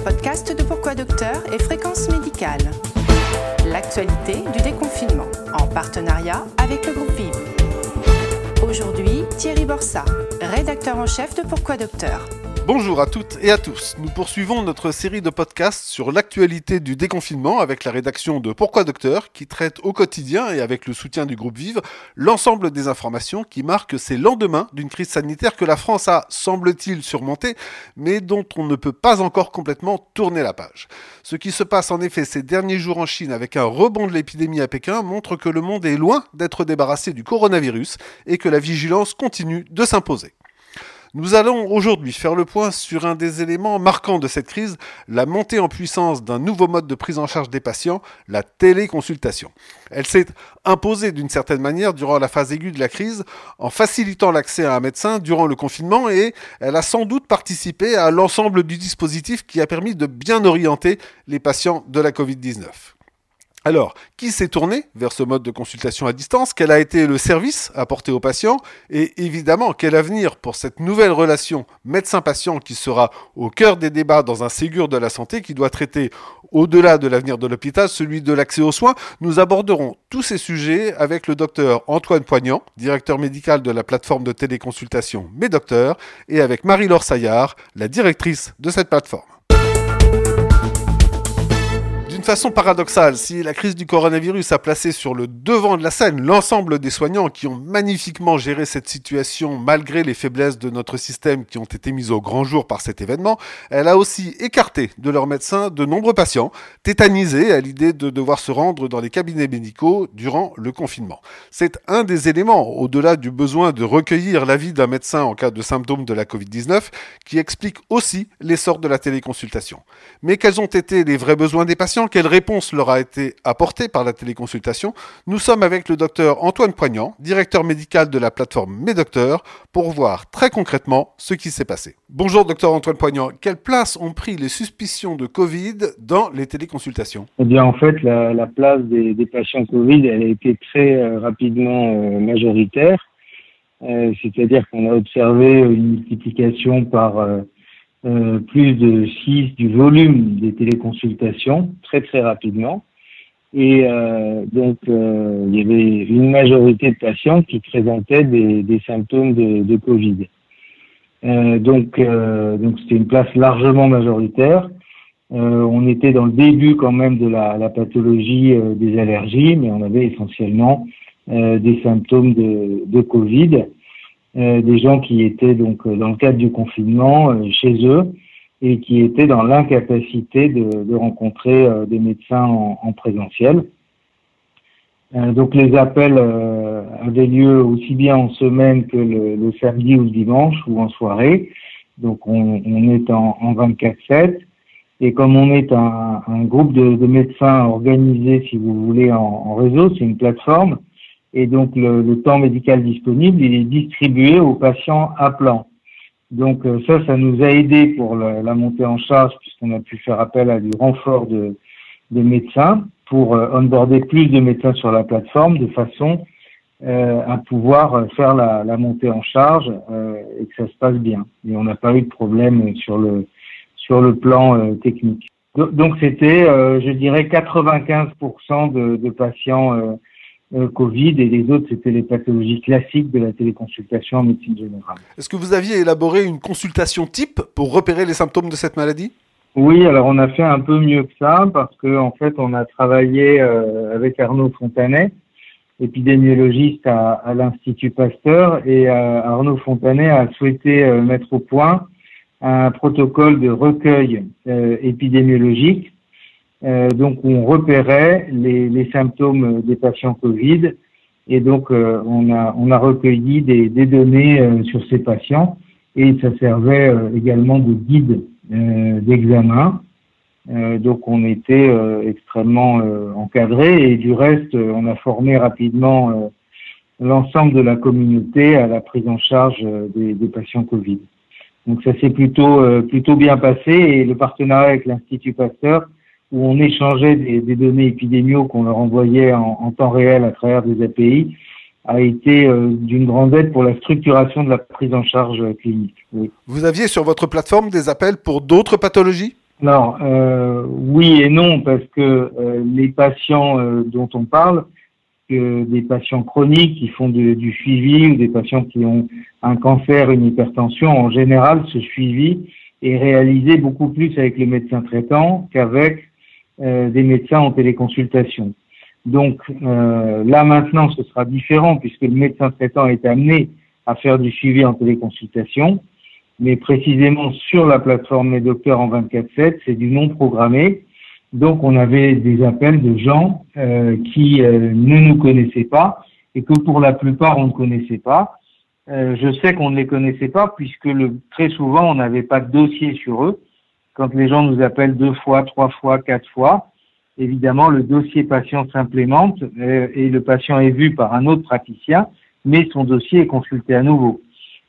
les podcasts de Pourquoi Docteur et Fréquence Médicale. L'actualité du déconfinement en partenariat avec le groupe Vive. Aujourd'hui, Thierry Borsa, rédacteur en chef de Pourquoi Docteur. Bonjour à toutes et à tous. Nous poursuivons notre série de podcasts sur l'actualité du déconfinement avec la rédaction de Pourquoi Docteur qui traite au quotidien et avec le soutien du groupe Vive l'ensemble des informations qui marquent ces lendemains d'une crise sanitaire que la France a, semble-t-il, surmontée, mais dont on ne peut pas encore complètement tourner la page. Ce qui se passe en effet ces derniers jours en Chine avec un rebond de l'épidémie à Pékin montre que le monde est loin d'être débarrassé du coronavirus et que la vigilance continue de s'imposer. Nous allons aujourd'hui faire le point sur un des éléments marquants de cette crise, la montée en puissance d'un nouveau mode de prise en charge des patients, la téléconsultation. Elle s'est imposée d'une certaine manière durant la phase aiguë de la crise en facilitant l'accès à un médecin durant le confinement et elle a sans doute participé à l'ensemble du dispositif qui a permis de bien orienter les patients de la Covid-19. Alors, qui s'est tourné vers ce mode de consultation à distance? Quel a été le service apporté aux patients? Et évidemment, quel avenir pour cette nouvelle relation médecin-patient qui sera au cœur des débats dans un Ségur de la santé qui doit traiter, au-delà de l'avenir de l'hôpital, celui de l'accès aux soins? Nous aborderons tous ces sujets avec le docteur Antoine Poignant, directeur médical de la plateforme de téléconsultation Mes Docteurs, et avec Marie-Laure Saillard, la directrice de cette plateforme façon paradoxale, si la crise du coronavirus a placé sur le devant de la scène l'ensemble des soignants qui ont magnifiquement géré cette situation malgré les faiblesses de notre système qui ont été mises au grand jour par cet événement, elle a aussi écarté de leurs médecins de nombreux patients, tétanisés à l'idée de devoir se rendre dans les cabinets médicaux durant le confinement. C'est un des éléments, au-delà du besoin de recueillir l'avis d'un médecin en cas de symptômes de la Covid-19, qui explique aussi l'essor de la téléconsultation. Mais quels ont été les vrais besoins des patients? Quelle réponse leur a été apportée par la téléconsultation Nous sommes avec le docteur Antoine Poignant, directeur médical de la plateforme Mes Docteurs, pour voir très concrètement ce qui s'est passé. Bonjour docteur Antoine Poignant, quelle place ont pris les suspicions de Covid dans les téléconsultations? Eh bien en fait la, place des, patients Covid elle a été très euh, rapidement euh, majoritaire, euh, c'est-à-dire qu'on a observé une multiplication par euh, plus de 6 du volume des téléconsultations très très rapidement. Et euh, donc, euh, il y avait une majorité de patients qui présentaient des, symptômes de, Covid. Donc, donc c'était une place largement majoritaire. on était dans le début quand même de la, pathologie des allergies, mais on avait essentiellement des symptômes de Covid. Euh, des gens qui étaient donc euh, dans le cadre du confinement euh, chez eux et qui étaient dans l'incapacité de, de, rencontrer des médecins en, en présentiel. donc les appels avaient lieu aussi bien en semaine que le, le, samedi ou le dimanche ou en soirée. Donc on, on est en, en 24-7. Et comme on est un, un groupe de, de, médecins organisés, si vous voulez, en, en réseau, c'est une plateforme, et donc le, le, temps médical disponible, il est distribué aux patients appelants. Donc euh, ça, ça nous a aidé pour la, la montée en charge puisqu'on a pu faire appel à du renfort de, de médecins pour euh, onboarder plus de médecins sur la plateforme de façon euh, à pouvoir faire la, la, montée en charge euh, et que ça se passe bien. Et on n'a pas eu de problème sur le sur le plan euh, technique. Donc c'était, je dirais, 95% de, de patients euh, Covid et les autres, c'était les pathologies classiques de la téléconsultation en médecine générale. Est-ce que vous aviez élaboré une consultation type pour repérer les symptômes de cette maladie? Oui, alors on a fait un peu mieux que ça parce qu'en en fait, on a travaillé euh, avec Arnaud Fontanet, épidémiologiste à, à l'Institut Pasteur, et euh, Arnaud Fontanet a souhaité euh, mettre au point un protocole de recueil euh, épidémiologique donc on repérait les, les, symptômes des patients Covid et donc euh, on, a, on a recueilli des, des données euh, sur ces patients et ça servait également de guide d'examen. donc on était extrêmement encadré et du reste on a formé rapidement l'ensemble de la communauté à la prise en charge des, des patients Covid. Donc ça s'est plutôt plutôt bien passé et le partenariat avec l'Institut Pasteur où on échangeait des, des données épidémiaux qu'on leur envoyait en, en, temps réel à travers des API, a été euh, d'une grande aide pour la structuration de la prise en charge clinique. Oui. Vous aviez sur votre plateforme des appels pour d'autres pathologies? Alors, euh, oui et non, parce que euh, les patients euh, dont on parle, des patients chroniques qui font du suivi ou des patients qui ont un cancer, une hypertension, en général, ce suivi est réalisé beaucoup plus avec le médecin traitant qu'avec des médecins en téléconsultation. Donc là maintenant, ce sera différent puisque le médecin traitant est amené à faire du suivi en téléconsultation mais précisément sur la plateforme Mes Docteurs en 24/7, c'est du non programmé. Donc on avait des appels de gens euh, qui euh, ne nous connaissaient pas et que pour la plupart on ne connaissait pas. Euh, je sais qu'on ne les connaissait pas puisque le, très souvent on n'avait pas de dossier sur eux. Quand les gens nous appellent deux fois, trois fois, quatre fois, évidemment le dossier patient s'implémente et le patient est vu par un autre praticien, mais son dossier est consulté à nouveau.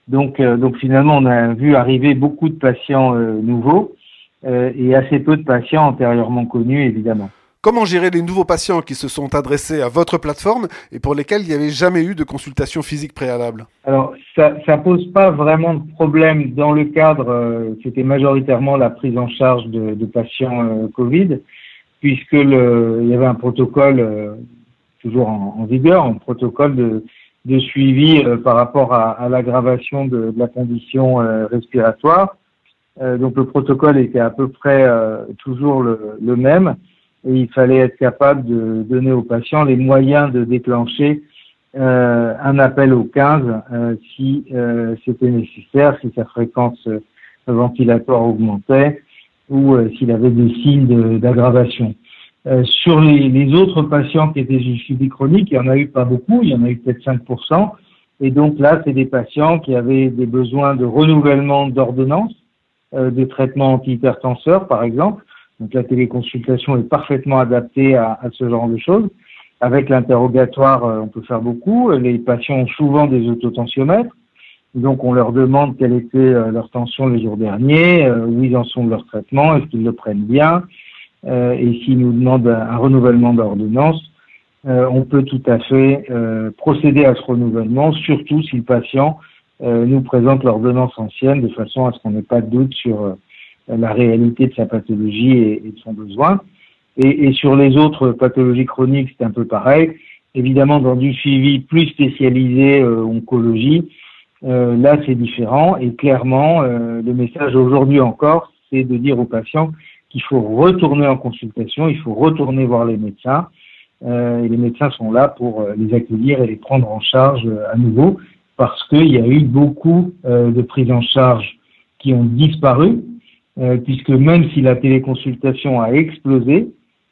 Donc, euh, donc finalement, on a vu arriver beaucoup de patients euh, nouveaux euh, et assez peu de patients antérieurement connus, évidemment. Comment gérer les nouveaux patients qui se sont adressés à votre plateforme et pour lesquels il n'y avait jamais eu de consultation physique préalable? Alors, ça ne pose pas vraiment de problème dans le cadre, c'était majoritairement la prise en charge de, patients Covid, puisque il y avait un protocole toujours en, vigueur, un protocole de, suivi euh, par rapport à, l'aggravation de, la condition euh, respiratoire. Euh, donc le protocole était à peu près toujours le, même et il fallait être capable de donner aux patients les moyens de déclencher un appel au 15 si c'était nécessaire, si sa fréquence ventilatoire augmentait ou s'il avait des signes d'aggravation. Euh, sur les, les, autres patients qui étaient suivi chronique, il y en a eu pas beaucoup, il y en a eu peut-être 5%. Et donc là, c'est des patients qui avaient des besoins de renouvellement d'ordonnance, euh, de traitement antihypertenseur, par exemple. Donc la téléconsultation est parfaitement adaptée à, ce genre de choses. Avec l'interrogatoire, euh, on peut faire beaucoup. Les patients ont souvent des autotensiomètres. Donc on leur demande quelle était euh, leur tension les jours derniers, où ils en sont de leur traitement, est-ce qu'ils le prennent bien, euh, et s'il nous demande un, renouvellement d'ordonnance, euh, on peut tout à fait euh, procéder à ce renouvellement, surtout si le patient nous présente l'ordonnance ancienne de façon à ce qu'on n'ait pas de doute sur la réalité de sa pathologie et, de son besoin. Et, sur les autres pathologies chroniques, c'est un peu pareil. Évidemment, dans du suivi plus spécialisé oncologie, là c'est différent. Et clairement, le message aujourd'hui encore, c'est de dire aux patients qu'il faut retourner en consultation, il faut retourner voir les médecins. Euh, et les médecins sont là pour euh, les accueillir et les prendre en charge euh, à nouveau parce qu'il y a eu beaucoup de prises en charge qui ont disparu, puisque même si la téléconsultation a explosé,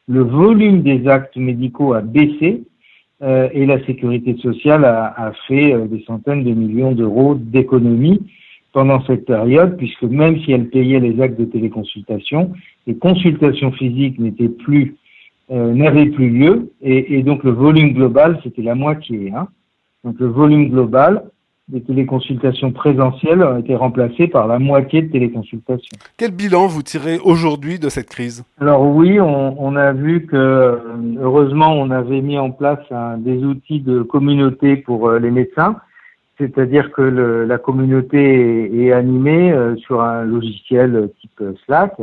le volume des actes médicaux a baissé et la sécurité sociale a, fait des centaines de millions d'euros d'économies pendant cette période, puisque même si elle payait les actes de téléconsultation, les consultations physiques n'étaient plus, euh, n'avaient plus lieu, et, et, donc le volume global, c'était la moitié. Hein. Donc le volume global des téléconsultations présentielles a été remplacé par la moitié de téléconsultations. Quel bilan vous tirez aujourd'hui de cette crise? Alors oui, on, on, a vu que heureusement on avait mis en place un, des outils de communauté pour euh, les médecins c'est-à-dire que le, la communauté est, animée euh, sur un logiciel type Slack.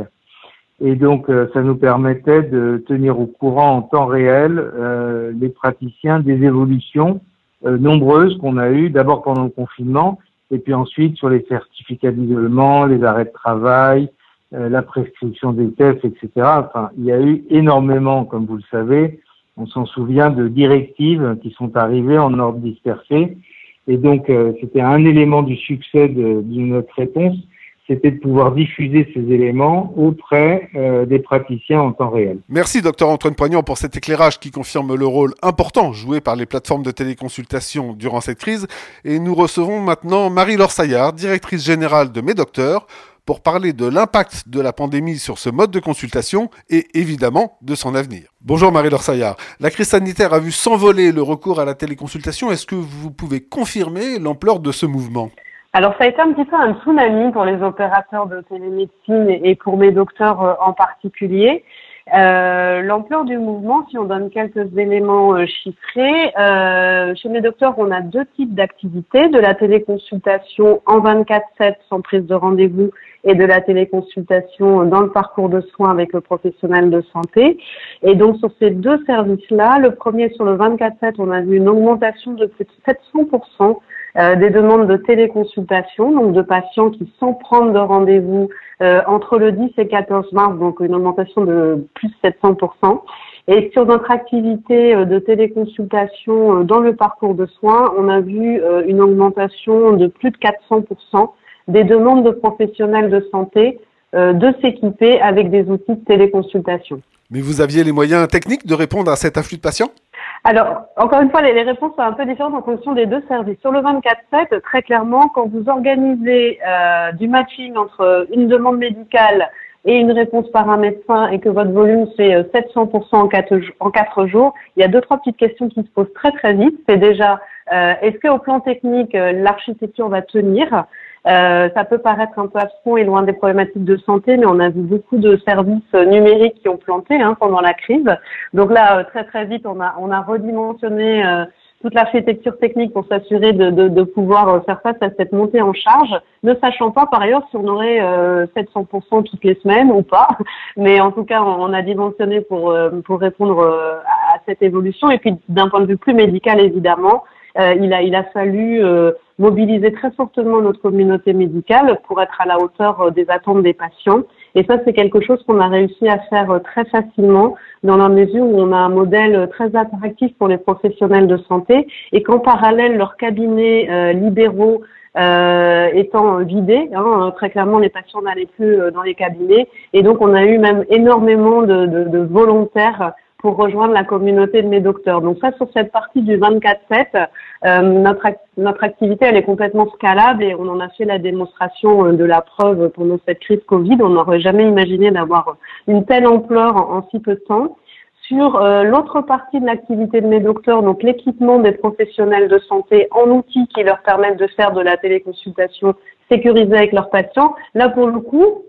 Et donc, euh, ça nous permettait de tenir au courant en temps réel euh, les praticiens des évolutions nombreuses qu'on a eues, d'abord pendant le confinement, et puis ensuite sur les certificats d'isolement, les arrêts de travail, la prescription des tests, etc. Enfin, il y a eu énormément, comme vous le savez, on s'en souvient, de directives qui sont arrivées en ordre dispersé. Et donc, euh, c'était un élément du succès de, de, notre réponse, c'était de pouvoir diffuser ces éléments auprès euh, des praticiens en temps réel. Merci, docteur Antoine Poignant, pour cet éclairage qui confirme le rôle important joué par les plateformes de téléconsultation durant cette crise. Et nous recevons maintenant Marie-Laure Saillard, directrice générale de Mes Docteurs, pour parler de l'impact de la pandémie sur ce mode de consultation et évidemment de son avenir. Bonjour Marie-Laure Saillard. La crise sanitaire a vu s'envoler le recours à la téléconsultation. Est-ce que vous pouvez confirmer l'ampleur de ce mouvement? Alors ça a été un petit peu un tsunami pour les opérateurs de télémédecine et pour mes docteurs euh, en particulier. Euh, l'ampleur du mouvement, si on donne quelques éléments euh, chiffrés, euh, chez mes docteurs, on a deux types d'activités, de la téléconsultation en 24-7 sans prise de rendez-vous et de la téléconsultation dans le parcours de soins avec le professionnel de santé. Et donc sur ces deux services-là, le premier sur le 24-7, on a vu une augmentation de plus de 700% des demandes de téléconsultation, donc de patients qui, sans prendre de rendez-vous, euh, entre le 10 et 14 mars, donc une augmentation de plus de 700%. Et sur notre activité euh, de téléconsultation euh, dans le parcours de soins, on a vu une augmentation de plus de 400% des demandes de professionnels de santé de s'équiper avec des outils de téléconsultation. Mais vous aviez les moyens techniques de répondre à cet afflux de patients? Alors, encore une fois, les, réponses sont un peu différentes en fonction des deux services. Sur le 24-7, très clairement, quand vous organisez euh, du matching entre une demande médicale et une réponse par un médecin et que votre volume c'est 700% euh, en quatre, en quatre jours, il y a deux, trois petites questions qui se posent très très vite. C'est déjà, euh, est-ce qu'au plan technique, l'architecture va tenir? Euh, ça peut paraître un peu abscon et loin des problématiques de santé, mais on a vu beaucoup de services numériques qui ont planté hein, pendant la crise. Donc là, euh, très très vite, on a on a redimensionné euh, toute l'architecture technique pour s'assurer de, de, de, pouvoir faire face à cette montée en charge, ne sachant pas par ailleurs si on aurait 700% toutes les semaines ou pas. Mais en tout cas, on, a dimensionné pour, pour répondre à cette évolution. Et puis d'un point de vue plus médical, évidemment, il, a, il a fallu mobiliser très fortement notre communauté médicale pour être à la hauteur euh, des attentes des patients. Et ça, c'est quelque chose qu'on a réussi à faire euh, très facilement dans la mesure où on a un modèle euh, très attractif pour les professionnels de santé et qu'en parallèle, leurs cabinets libéraux euh, étant vidés. Hein, très clairement, les patients n'allaient plus dans les cabinets. Et donc, on a eu même énormément de, de, de volontaires pour rejoindre la communauté de mes docteurs. Donc ça, sur cette partie du 24-7, euh, notre, notre activité, elle est complètement scalable et on en a fait la démonstration euh, de la preuve pendant cette crise Covid. On n'aurait jamais imaginé d'avoir une telle ampleur en, si peu de temps. Sur euh, l'autre partie de l'activité de mes docteurs, donc l'équipement des professionnels de santé en outils qui leur permettent de faire de la téléconsultation sécurisée avec leurs patients, là pour le coup,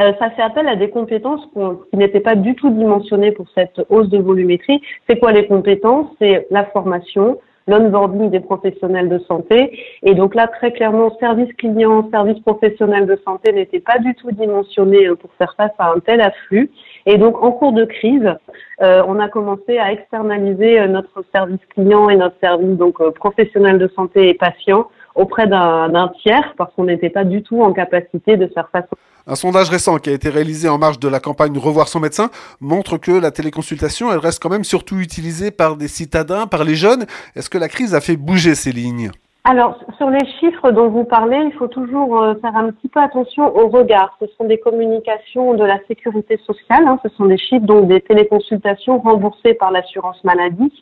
euh, ça fait appel à des compétences qui n'étaient pas du tout dimensionnées pour cette hausse de volumétrie. C'est quoi les compétences? C'est la formation, l'onboarding des professionnels de santé. Et donc là, très clairement, service client, service professionnel de santé n'était pas du tout dimensionné euh, pour faire face à un tel afflux. Et donc, en cours de crise, euh, on a commencé à externaliser notre service client et notre service donc professionnel de santé et patient auprès d'un tiers parce qu'on n'était pas du tout en capacité de faire face. Un sondage récent qui a été réalisé en marge de la campagne Revoir son médecin montre que la téléconsultation, elle reste quand même surtout utilisée par des citadins, par les jeunes. Est-ce que la crise a fait bouger ces lignes? Alors, sur les chiffres dont vous parlez, il faut toujours euh, faire un petit peu attention au regard. Ce sont des communications de la sécurité sociale, hein. ce sont des chiffres donc des téléconsultations remboursées par l'assurance maladie.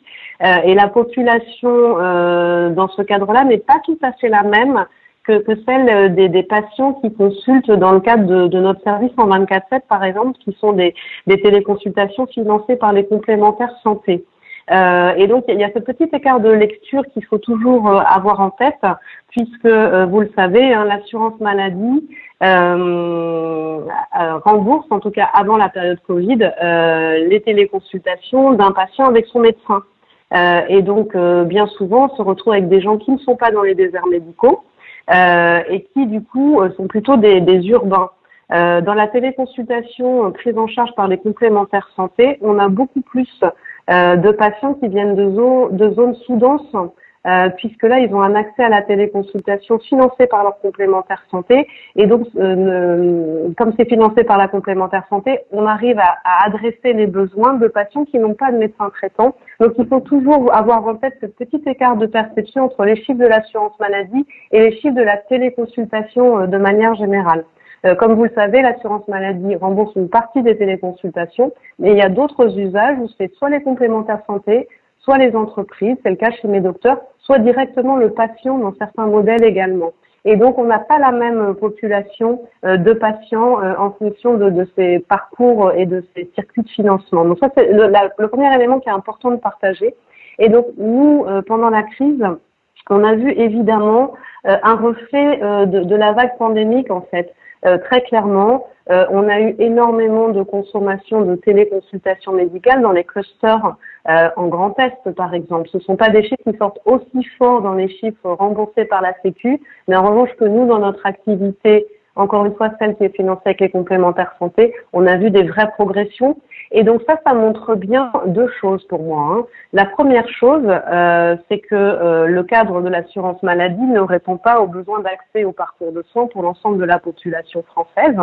Euh, et la population euh, dans ce cadre-là n'est pas tout à fait la même que, que celle des, des, patients qui consultent dans le cadre de, de notre service en 24-7, par exemple, qui sont des, des téléconsultations financées par les complémentaires santé. Euh, et donc, il y a ce petit écart de lecture qu'il faut toujours euh, avoir en tête, puisque, euh, vous le savez, hein, l'assurance maladie rembourse, en tout cas avant la période Covid, les téléconsultations d'un patient avec son médecin. et donc, bien souvent, on se retrouve avec des gens qui ne sont pas dans les déserts médicaux et qui, du coup, sont plutôt des, urbains. dans la téléconsultation prise en charge par les complémentaires santé, on a beaucoup plus euh, de patients qui viennent de, de zones sous-denses, euh, puisque là, ils ont un accès à la téléconsultation financée par leur complémentaire santé. Et donc, euh, comme c'est financé par la complémentaire santé, on arrive à, à, adresser les besoins de patients qui n'ont pas de médecin traitant. Donc, il faut toujours avoir en tête ce petit écart de perception entre les chiffres de l'assurance maladie et les chiffres de la téléconsultation de manière générale. Euh, comme vous le savez, l'assurance maladie rembourse une partie des téléconsultations, mais il y a d'autres usages où c'est soit les complémentaires santé, soit les entreprises, c'est le cas chez mes docteurs, soit directement le patient dans certains modèles également. Et donc, on n'a pas la même population euh, de patients euh, en fonction de, de, ces parcours et de ces circuits de financement. Donc, ça, c'est le, premier élément qui est important de partager. Et donc, nous, pendant la crise, on a vu évidemment un reflet de, de, la vague pandémique, en fait. très clairement, on a eu énormément de consommation de téléconsultations médicales dans les clusters en Grand Est, par exemple. Ce ne sont pas des chiffres qui sortent aussi forts dans les chiffres remboursés par la Sécu, mais en revanche que nous, dans notre activité encore une fois, celle qui est financée avec les complémentaires santé, on a vu des vraies progressions. Et donc ça, ça montre bien deux choses pour moi. Hein. La première chose, euh, c'est que euh, le cadre de l'assurance maladie ne répond pas aux besoins d'accès au parcours de soins pour l'ensemble de la population française,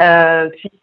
euh, puisque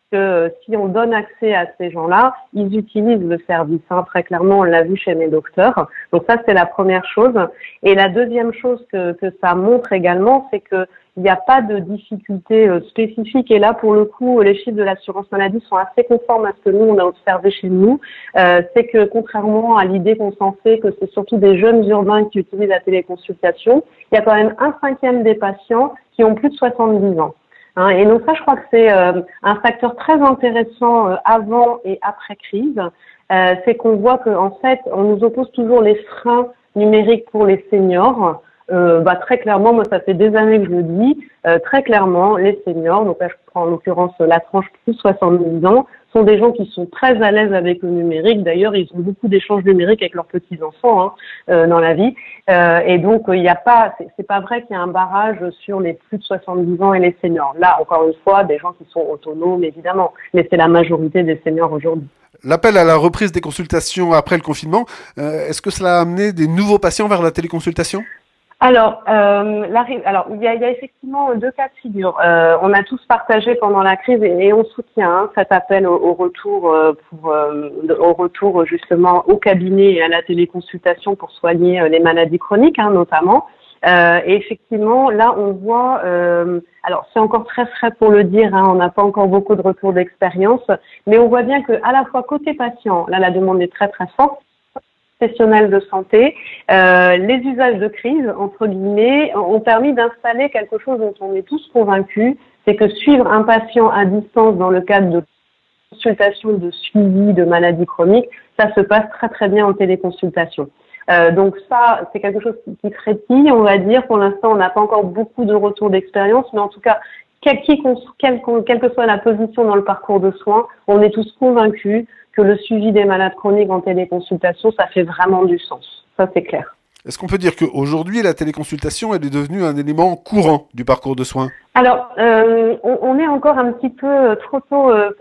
si on donne accès à ces gens-là, ils utilisent le service. Hein. Très clairement, on l'a vu chez mes docteurs. Donc ça, c'est la première chose. Et la deuxième chose que, que ça montre également, c'est que il n'y a pas de difficulté euh, spécifique. Et là, pour le coup, les chiffres de l'assurance maladie sont assez conformes à ce que nous, on a observé chez nous. Euh, c'est que contrairement à l'idée qu'on s'en fait que c'est surtout des jeunes urbains qui utilisent la téléconsultation, il y a quand même un cinquième des patients qui ont plus de 70 ans. Hein, et donc ça, je crois que c'est euh, un facteur très intéressant avant et après crise. c'est qu'on voit qu'en fait, on nous oppose toujours les freins numériques pour les seniors. Euh, bah, très clairement, moi, ça fait des années que je le dis, euh, très clairement, les seniors, donc là, je prends en l'occurrence la tranche plus 70 ans, sont des gens qui sont très à l'aise avec le numérique. D'ailleurs, ils ont beaucoup d'échanges numériques avec leurs petits-enfants hein, euh, dans la vie. Euh, et donc, il n'y a pas, c'est pas vrai qu'il y a un barrage sur les plus de 70 ans et les seniors. Là, encore une fois, des gens qui sont autonomes, évidemment, mais c'est la majorité des seniors aujourd'hui. L'appel à la reprise des consultations après le confinement, est-ce que cela a amené des nouveaux patients vers la téléconsultation? Alors, euh, alors il y, a, il y, a, effectivement deux cas de figure. Euh, on a tous partagé pendant la crise et, on soutient hein, cet appel au, retour euh, pour euh, au retour justement au cabinet et à la téléconsultation pour soigner euh, les maladies chroniques, hein, notamment. et effectivement, là, on voit. alors, c'est encore très frais pour le dire. Hein, on n'a pas encore beaucoup de retours d'expérience, mais on voit bien que à la fois côté patient, là, la demande est très très forte professionnels de santé, euh, les usages de crise, entre guillemets, ont permis d'installer quelque chose dont on est tous convaincus, c'est que suivre un patient à distance dans le cadre de consultation de suivi de maladies chroniques, ça se passe très très bien en téléconsultation. Euh, donc ça, c'est quelque chose qui, qui on va dire. Pour l'instant, on n'a pas encore beaucoup de retours d'expérience, mais en tout cas, quelle que soit la position dans le parcours de soins, on est tous convaincus que le suivi des malades chroniques en téléconsultation, ça fait vraiment du sens. Ça, c'est clair. Est-ce qu'on peut dire qu'aujourd'hui, la téléconsultation, elle est devenue un élément courant du parcours de soins? Alors, euh, on, est encore un petit peu euh, trop tôt euh,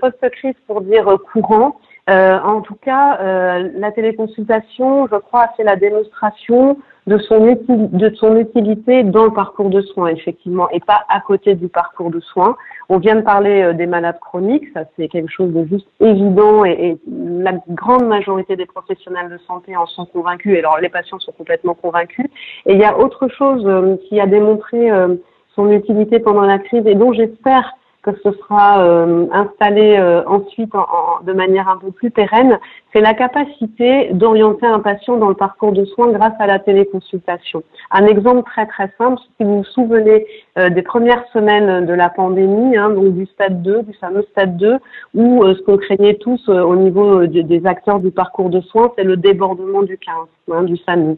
post-crise pour dire courant. En tout cas, la téléconsultation, je crois, c'est la démonstration de son, utilité dans le parcours de soins, effectivement, et pas à côté du parcours de soins. On vient de parler euh, des malades chroniques, ça c'est quelque chose de juste évident et, la grande majorité des professionnels de santé en sont convaincus, et alors les patients sont complètement convaincus. Et il y a autre chose euh, qui a démontré euh, son utilité pendant la crise et dont j'espère que ce sera euh, installé euh, ensuite en, de manière un peu plus pérenne, c'est la capacité d'orienter un patient dans le parcours de soins grâce à la téléconsultation. Un exemple très très simple, si vous vous souvenez euh, des premières semaines de la pandémie, hein, donc du stade 2, du fameux stade 2, où ce qu'on craignait tous au niveau des acteurs du parcours de soins, c'est le débordement du 15, hein, du SAMU.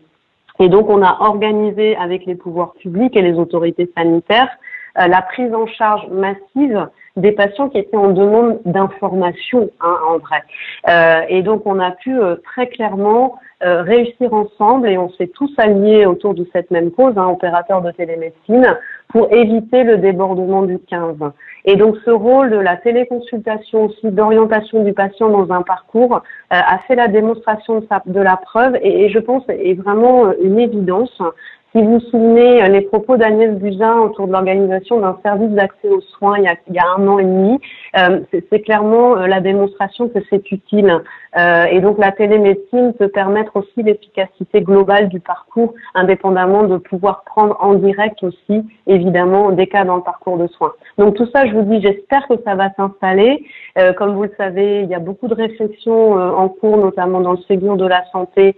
Et donc on a organisé avec les pouvoirs publics et les autorités sanitaires euh, la prise en charge massive des patients qui étaient en demande d'information hein, en vrai. Euh, et donc on a pu euh, très clairement euh, réussir ensemble et on s'est tous alliés autour de cette même cause, hein, opérateurs de télémédecine, pour éviter le débordement du 15. Et donc ce rôle de la téléconsultation aussi, d'orientation du patient dans un parcours, a fait la démonstration de, sa, de la preuve et, et, je pense est vraiment une évidence. Si vous vous souvenez, euh, les propos d'Agnès Buzyn autour de l'organisation d'un service d'accès aux soins il y, a, il y a, un an et demi, euh, c'est clairement euh, la démonstration que c'est utile. Euh, et donc la télémédecine peut permettre aussi l'efficacité globale du parcours, indépendamment de pouvoir prendre en direct aussi, évidemment, des cas dans le parcours de soins. Donc tout ça, je vous dis, j'espère que ça va s'installer. Euh, comme vous le savez, il y a beaucoup de réflexions en cours, notamment dans le Ségur de la santé,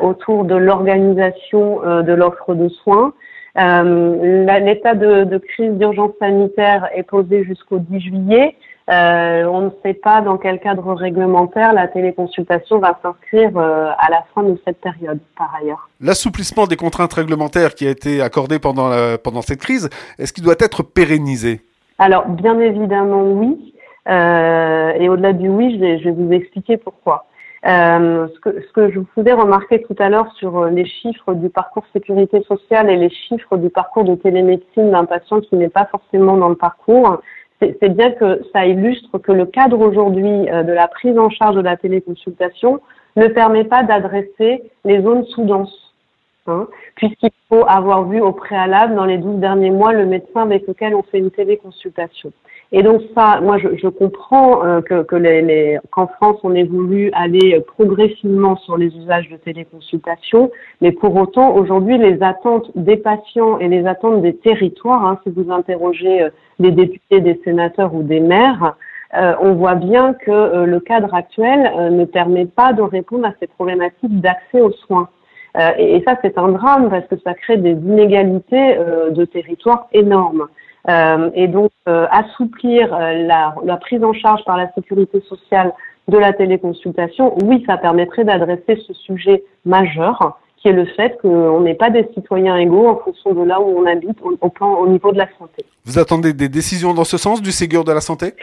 autour de l'organisation de l'offre de soins. Euh, l'état de, crise d'urgence sanitaire est posé jusqu'au 10 juillet. Euh, on ne sait pas dans quel cadre réglementaire la téléconsultation va s'inscrire euh, à la fin de cette période, par ailleurs. L'assouplissement des contraintes réglementaires qui a été accordé pendant, pendant cette crise, est-ce qu'il doit être pérennisé? Alors, bien évidemment, oui. Et au-delà du oui, je vais, je vais, vous expliquer pourquoi. Euh, ce, que, ce que je vous faisais remarquer tout à l'heure sur les chiffres du parcours sécurité sociale et les chiffres du parcours de télémédecine d'un patient qui n'est pas forcément dans le parcours, c'est bien que ça illustre que le cadre aujourd'hui euh, de la prise en charge de la téléconsultation ne permet pas d'adresser les zones sous-denses, hein, puisqu'il faut avoir vu au préalable dans les 12 derniers mois le médecin avec lequel on fait une téléconsultation. Et donc ça, moi je, comprends euh, que, que les, les, qu'en France on ait voulu aller progressivement sur les usages de téléconsultation, mais pour autant aujourd'hui les attentes des patients et les attentes des territoires, hein, si vous interrogez euh, des députés, des sénateurs ou des maires, euh, on voit bien que euh, le cadre actuel ne permet pas de répondre à ces problématiques d'accès aux soins. Et, et, ça c'est un drame parce que ça crée des inégalités de territoire énormes. Euh, et donc euh, assouplir euh, la, la, prise en charge par la sécurité sociale de la téléconsultation, oui, ça permettrait d'adresser ce sujet majeur qui est le fait qu'on n'est pas des citoyens égaux en fonction de là où on habite au, plan, au niveau de la santé. Vous attendez des décisions dans ce sens du Ségur de la santé?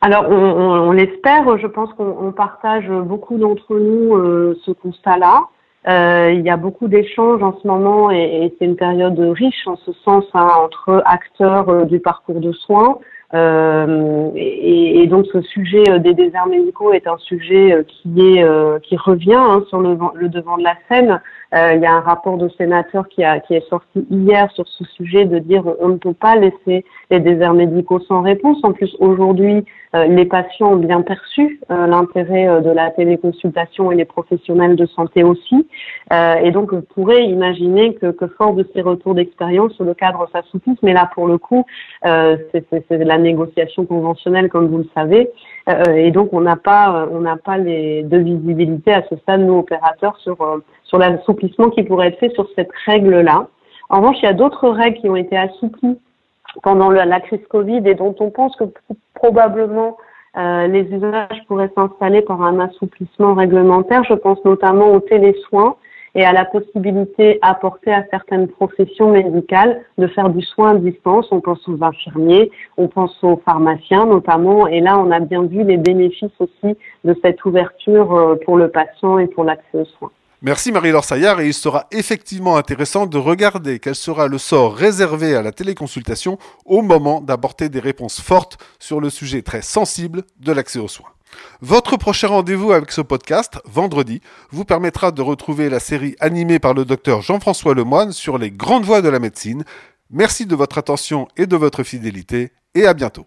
Alors, on, on, on l'espère. Je pense qu'on partage beaucoup d'entre nous euh, ce constat-là. Euh, il y a beaucoup d'échanges en ce moment et, et c'est une période riche en ce sens hein, entre acteurs euh, du parcours de soins. Euh, et, et, donc ce sujet des déserts médicaux est un sujet qui est qui revient hein, sur le, le, devant de la scène. Il y a un rapport de sénateur qui, a, qui est sorti hier sur ce sujet de dire on, on ne peut pas laisser les déserts médicaux sans réponse. En plus aujourd'hui euh, les patients ont bien perçu euh, l'intérêt euh, de la téléconsultation et les professionnels de santé aussi. et donc, on pourrait imaginer que, que fort de ces retours d'expérience, le cadre s'assouplisse. Mais là, pour le coup, c'est la négociation conventionnelle, comme vous le savez. et donc, on n'a pas, on n'a pas les, de visibilité à ce stade, nous, opérateurs, sur, sur l'assouplissement qui pourrait être fait sur cette règle-là. En revanche, il y a d'autres règles qui ont été assouplies pendant la, crise Covid et dont on pense que probablement euh, les usages pourraient s'installer par un assouplissement réglementaire. Je pense notamment aux télésoins et à la possibilité apportée à certaines professions médicales de faire du soin à distance. On pense aux infirmiers, on pense aux pharmaciens notamment, et là on a bien vu les bénéfices aussi de cette ouverture euh, pour le patient et pour l'accès aux soins. Merci Marie-Laure Saillard et il sera effectivement intéressant de regarder quel sera le sort réservé à la téléconsultation au moment d'apporter des réponses fortes sur le sujet très sensible de l'accès aux soins. Votre prochain rendez-vous avec ce podcast, vendredi, vous permettra de retrouver la série animée par le docteur Jean-François Lemoine sur les grandes voies de la médecine. Merci de votre attention et de votre fidélité et à bientôt.